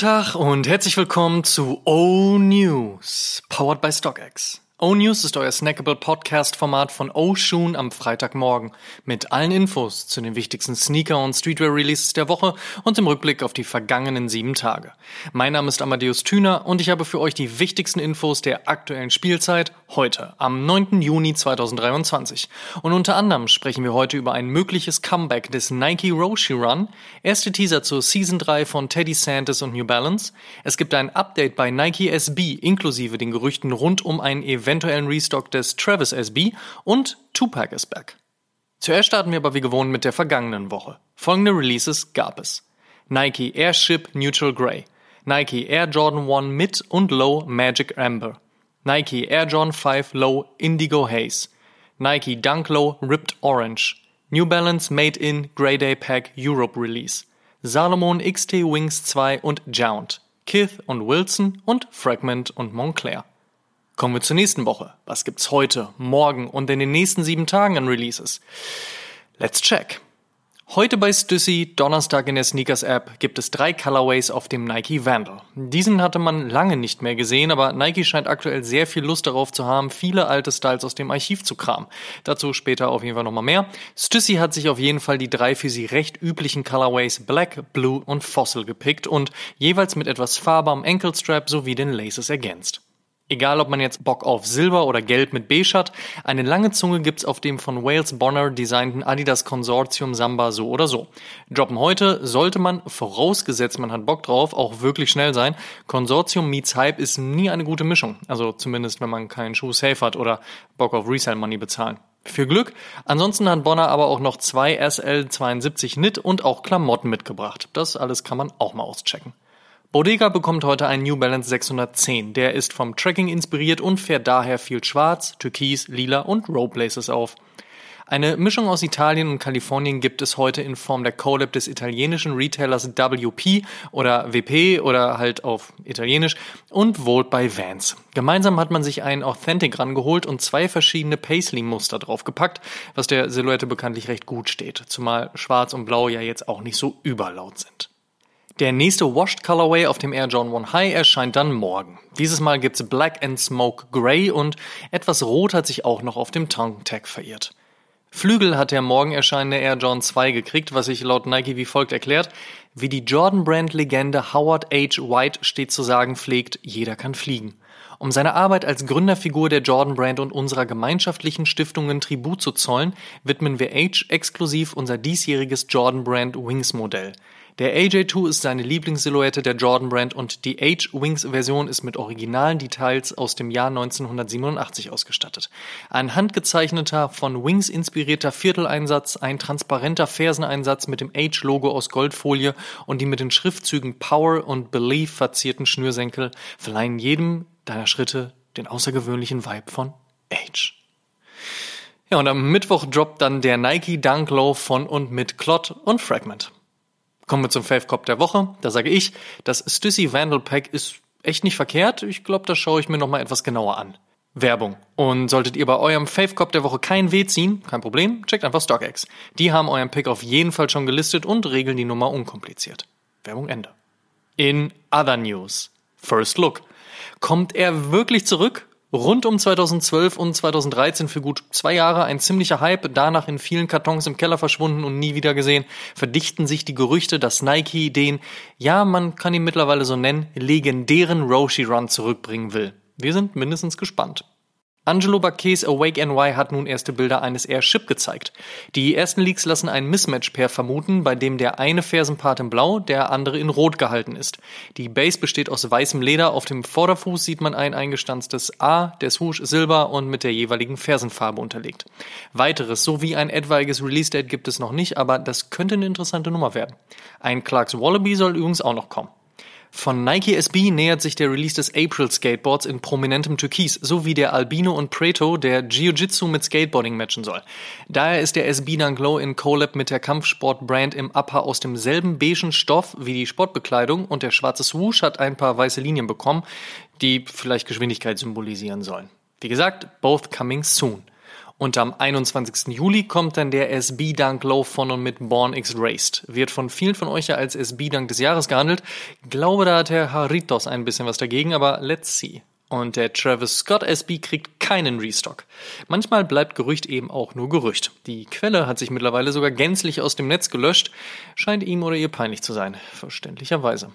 Tag und herzlich willkommen zu O News, powered by StockX. O News ist euer snackable Podcast-Format von O Shoon am Freitagmorgen mit allen Infos zu den wichtigsten Sneaker- und Streetwear-Releases der Woche und im Rückblick auf die vergangenen sieben Tage. Mein Name ist Amadeus Thüner und ich habe für euch die wichtigsten Infos der aktuellen Spielzeit heute, am 9. Juni 2023. Und unter anderem sprechen wir heute über ein mögliches Comeback des Nike Roshi Run, erste Teaser zur Season 3 von Teddy Santis und New Balance, es gibt ein Update bei Nike SB inklusive den Gerüchten rund um ein Event eventuellen Restock des Travis SB und Tupac is back. Zuerst starten wir aber wie gewohnt mit der vergangenen Woche. Folgende Releases gab es. Nike Airship Neutral Grey, Nike Air Jordan 1 Mid und Low Magic Amber, Nike Air Jordan 5 Low Indigo Haze, Nike Dunk Low Ripped Orange, New Balance Made in Grey Day Pack Europe Release, Salomon XT Wings 2 und Jount, Kith und Wilson und Fragment und Montclair. Kommen wir zur nächsten Woche. Was gibt's heute, morgen und in den nächsten sieben Tagen an Releases? Let's check. Heute bei Stussy, Donnerstag in der Sneakers App, gibt es drei Colorways auf dem Nike Vandal. Diesen hatte man lange nicht mehr gesehen, aber Nike scheint aktuell sehr viel Lust darauf zu haben, viele alte Styles aus dem Archiv zu kramen. Dazu später auf jeden Fall nochmal mehr. Stussy hat sich auf jeden Fall die drei für sie recht üblichen Colorways Black, Blue und Fossil gepickt und jeweils mit etwas Farbe am Anklestrap sowie den Laces ergänzt. Egal, ob man jetzt Bock auf Silber oder Gelb mit Beige hat, eine lange Zunge gibt's auf dem von Wales Bonner designten Adidas Consortium Samba so oder so. Droppen heute sollte man, vorausgesetzt man hat Bock drauf, auch wirklich schnell sein. Consortium meets Hype ist nie eine gute Mischung. Also zumindest, wenn man keinen Schuh safe hat oder Bock auf Resale Money bezahlen. Für Glück. Ansonsten hat Bonner aber auch noch zwei SL72 Knit und auch Klamotten mitgebracht. Das alles kann man auch mal auschecken. Bodega bekommt heute einen New Balance 610. Der ist vom Tracking inspiriert und fährt daher viel schwarz, türkis, lila und Rope auf. Eine Mischung aus Italien und Kalifornien gibt es heute in Form der Collab des italienischen Retailers WP oder WP oder halt auf Italienisch und Volt bei Vans. Gemeinsam hat man sich einen Authentic rangeholt und zwei verschiedene Paisley-Muster draufgepackt, was der Silhouette bekanntlich recht gut steht, zumal Schwarz und Blau ja jetzt auch nicht so überlaut sind. Der nächste Washed Colorway auf dem Air John 1 High erscheint dann morgen. Dieses Mal gibt's Black and Smoke Grey und etwas Rot hat sich auch noch auf dem Tongue Tag verirrt. Flügel hat der morgen erscheinende Air John 2 gekriegt, was sich laut Nike wie folgt erklärt. Wie die Jordan Brand Legende Howard H. White stets zu sagen pflegt, jeder kann fliegen. Um seine Arbeit als Gründerfigur der Jordan Brand und unserer gemeinschaftlichen Stiftungen Tribut zu zollen, widmen wir H exklusiv unser diesjähriges Jordan Brand Wings Modell. Der AJ2 ist seine Lieblingssilhouette der Jordan Brand und die H-Wings-Version ist mit originalen Details aus dem Jahr 1987 ausgestattet. Ein handgezeichneter, von Wings inspirierter Vierteleinsatz, ein transparenter Ferseneinsatz mit dem H-Logo aus Goldfolie und die mit den Schriftzügen Power und Belief verzierten Schnürsenkel verleihen jedem deiner Schritte den außergewöhnlichen Vibe von H. Ja, und am Mittwoch droppt dann der Nike Dunk Low von und mit Clot und Fragment. Kommen wir zum Fave Cop der Woche. Da sage ich, das Stussy Vandal Pack ist echt nicht verkehrt. Ich glaube, das schaue ich mir nochmal etwas genauer an. Werbung. Und solltet ihr bei eurem Fave Cop der Woche kein Weh ziehen, kein Problem, checkt einfach StockX. Die haben euren Pick auf jeden Fall schon gelistet und regeln die Nummer unkompliziert. Werbung Ende. In other news. First Look. Kommt er wirklich zurück? Rund um 2012 und 2013 für gut zwei Jahre ein ziemlicher Hype, danach in vielen Kartons im Keller verschwunden und nie wieder gesehen, verdichten sich die Gerüchte, dass Nike den, ja, man kann ihn mittlerweile so nennen, legendären Roshi Run zurückbringen will. Wir sind mindestens gespannt. Angelo Bacchets Awake NY hat nun erste Bilder eines Airship gezeigt. Die ersten Leaks lassen ein Mismatch-Pair vermuten, bei dem der eine Fersenpart in Blau, der andere in Rot gehalten ist. Die Base besteht aus weißem Leder, auf dem Vorderfuß sieht man ein eingestanztes A, der Swoosh silber und mit der jeweiligen Fersenfarbe unterlegt. Weiteres sowie ein etwaiges Release-Date gibt es noch nicht, aber das könnte eine interessante Nummer werden. Ein Clarks Wallaby soll übrigens auch noch kommen. Von Nike SB nähert sich der Release des April Skateboards in prominentem Türkis, sowie der Albino und Preto, der Jiu-Jitsu mit Skateboarding matchen soll. Daher ist der SB Dunk Low in Collab mit der Kampfsport-Brand im Upper aus demselben beigen Stoff wie die Sportbekleidung und der schwarze Swoosh hat ein paar weiße Linien bekommen, die vielleicht Geschwindigkeit symbolisieren sollen. Wie gesagt, both coming soon. Und am 21. Juli kommt dann der SB Dunk Low von und mit Born X Raced. Wird von vielen von euch ja als SB Dunk des Jahres gehandelt. Glaube, da hat Herr Haritos ein bisschen was dagegen, aber let's see. Und der Travis Scott SB kriegt keinen Restock. Manchmal bleibt Gerücht eben auch nur Gerücht. Die Quelle hat sich mittlerweile sogar gänzlich aus dem Netz gelöscht. Scheint ihm oder ihr peinlich zu sein. Verständlicherweise.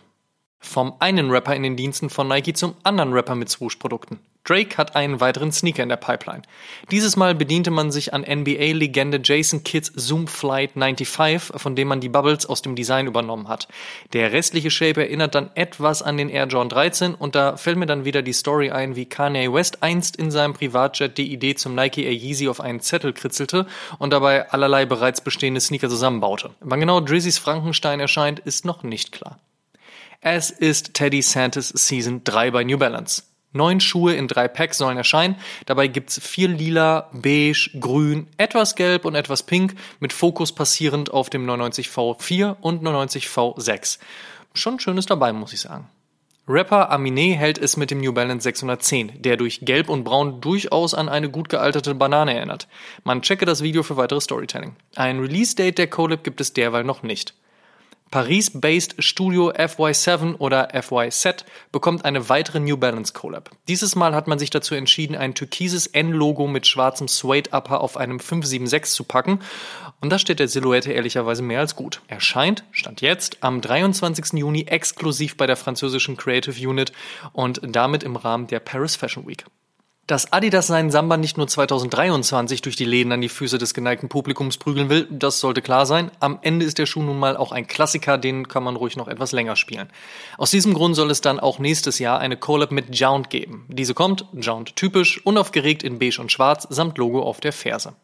Vom einen Rapper in den Diensten von Nike zum anderen Rapper mit Swoosh-Produkten. Drake hat einen weiteren Sneaker in der Pipeline. Dieses Mal bediente man sich an NBA-Legende Jason Kidds Zoom Flight 95, von dem man die Bubbles aus dem Design übernommen hat. Der restliche Shape erinnert dann etwas an den Air Jordan 13 und da fällt mir dann wieder die Story ein, wie Kanye West einst in seinem Privatjet die Idee zum Nike Air Yeezy auf einen Zettel kritzelte und dabei allerlei bereits bestehende Sneaker zusammenbaute. Wann genau Drizzys Frankenstein erscheint, ist noch nicht klar. Es ist Teddy Santis Season 3 bei New Balance. Neun Schuhe in drei Packs sollen erscheinen. Dabei gibt's vier lila, beige, grün, etwas gelb und etwas pink mit Fokus passierend auf dem 99V4 und 99V6. Schon schönes dabei, muss ich sagen. Rapper Aminé hält es mit dem New Balance 610, der durch Gelb und Braun durchaus an eine gut gealterte Banane erinnert. Man checke das Video für weitere Storytelling. Ein Release-Date der Collab gibt es derweil noch nicht. Paris-based Studio FY7 oder FYZ bekommt eine weitere New Balance Collab. Dieses Mal hat man sich dazu entschieden, ein türkises N-Logo mit schwarzem Suede Upper auf einem 576 zu packen. Und das steht der Silhouette ehrlicherweise mehr als gut. Erscheint, stand jetzt, am 23. Juni exklusiv bei der französischen Creative Unit und damit im Rahmen der Paris Fashion Week. Dass Adidas seinen Samba nicht nur 2023 durch die Läden an die Füße des geneigten Publikums prügeln will, das sollte klar sein. Am Ende ist der Schuh nun mal auch ein Klassiker, den kann man ruhig noch etwas länger spielen. Aus diesem Grund soll es dann auch nächstes Jahr eine Collab mit Jount geben. Diese kommt, Jount typisch, unaufgeregt in beige und schwarz, samt Logo auf der Ferse.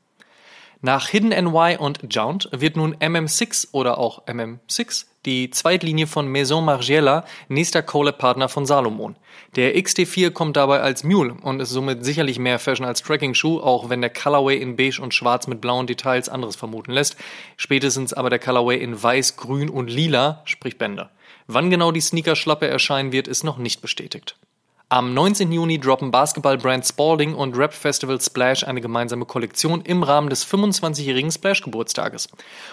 Nach Hidden NY und Jount wird nun MM6 oder auch MM6 die Zweitlinie von Maison Margiela nächster Collab-Partner von Salomon. Der XT4 kommt dabei als Mule und ist somit sicherlich mehr Fashion als Tracking-Schuh, auch wenn der Colorway in beige und schwarz mit blauen Details anderes vermuten lässt. Spätestens aber der Colorway in weiß, grün und lila, sprich Bänder. Wann genau die Sneaker-Schlappe erscheinen wird, ist noch nicht bestätigt. Am 19. Juni droppen Basketballbrand Spalding und Rap Festival Splash eine gemeinsame Kollektion im Rahmen des 25-jährigen Splash-Geburtstages.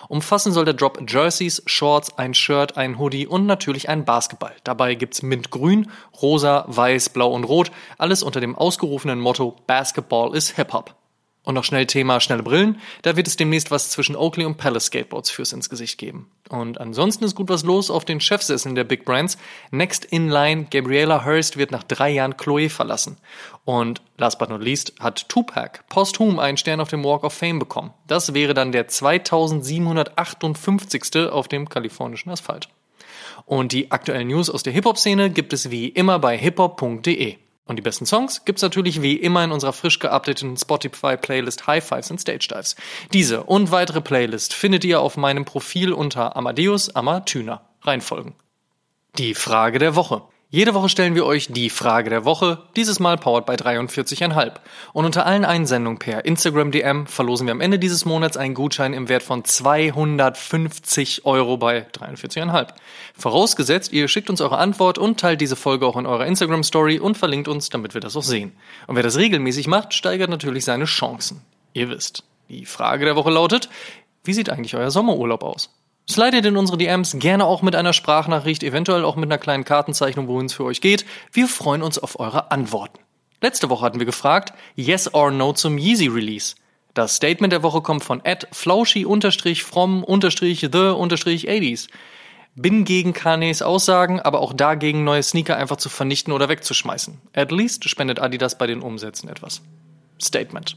Umfassen soll der Drop Jerseys, Shorts, ein Shirt, ein Hoodie und natürlich ein Basketball. Dabei gibt's Mintgrün, Rosa, Weiß, Blau und Rot, alles unter dem ausgerufenen Motto Basketball is Hip-Hop. Und noch schnell Thema schnelle Brillen. Da wird es demnächst was zwischen Oakley und Palace Skateboards fürs ins Gesicht geben. Und ansonsten ist gut was los auf den Chefsesseln der Big Brands. Next in line, Gabriela Hurst wird nach drei Jahren Chloe verlassen. Und last but not least hat Tupac posthum einen Stern auf dem Walk of Fame bekommen. Das wäre dann der 2758. auf dem kalifornischen Asphalt. Und die aktuellen News aus der Hip-Hop-Szene gibt es wie immer bei hiphop.de. Und die besten Songs gibt's natürlich wie immer in unserer frisch geupdateten Spotify-Playlist High Fives and Stage Dives. Diese und weitere Playlist findet ihr auf meinem Profil unter Amadeus Amatüner. Reinfolgen. Die Frage der Woche. Jede Woche stellen wir euch die Frage der Woche, dieses Mal powered bei 43,5. Und unter allen Einsendungen per Instagram DM verlosen wir am Ende dieses Monats einen Gutschein im Wert von 250 Euro bei 43,5. Vorausgesetzt, ihr schickt uns eure Antwort und teilt diese Folge auch in eurer Instagram Story und verlinkt uns, damit wir das auch sehen. Und wer das regelmäßig macht, steigert natürlich seine Chancen. Ihr wisst. Die Frage der Woche lautet, wie sieht eigentlich euer Sommerurlaub aus? Slidet in unsere DMs gerne auch mit einer Sprachnachricht, eventuell auch mit einer kleinen Kartenzeichnung, wohin es für euch geht. Wir freuen uns auf eure Antworten. Letzte Woche hatten wir gefragt, yes or no zum Yeezy Release. Das Statement der Woche kommt von Ed Flauschi-from-the-80s. Bin gegen Kanes Aussagen, aber auch dagegen, neue Sneaker einfach zu vernichten oder wegzuschmeißen. At least spendet Adidas bei den Umsätzen etwas. Statement.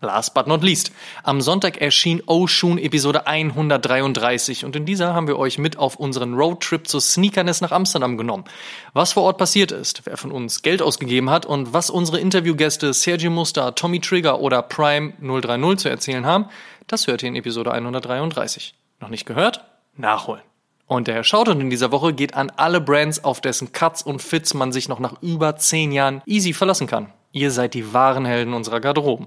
Last but not least. Am Sonntag erschien Oshun Episode 133 und in dieser haben wir euch mit auf unseren Roadtrip zur Sneakerness nach Amsterdam genommen. Was vor Ort passiert ist, wer von uns Geld ausgegeben hat und was unsere Interviewgäste Sergio Muster, Tommy Trigger oder Prime 030 zu erzählen haben, das hört ihr in Episode 133. Noch nicht gehört? Nachholen. Und der Shoutout in dieser Woche geht an alle Brands, auf dessen Cuts und Fits man sich noch nach über 10 Jahren easy verlassen kann. Ihr seid die wahren Helden unserer Garderoben.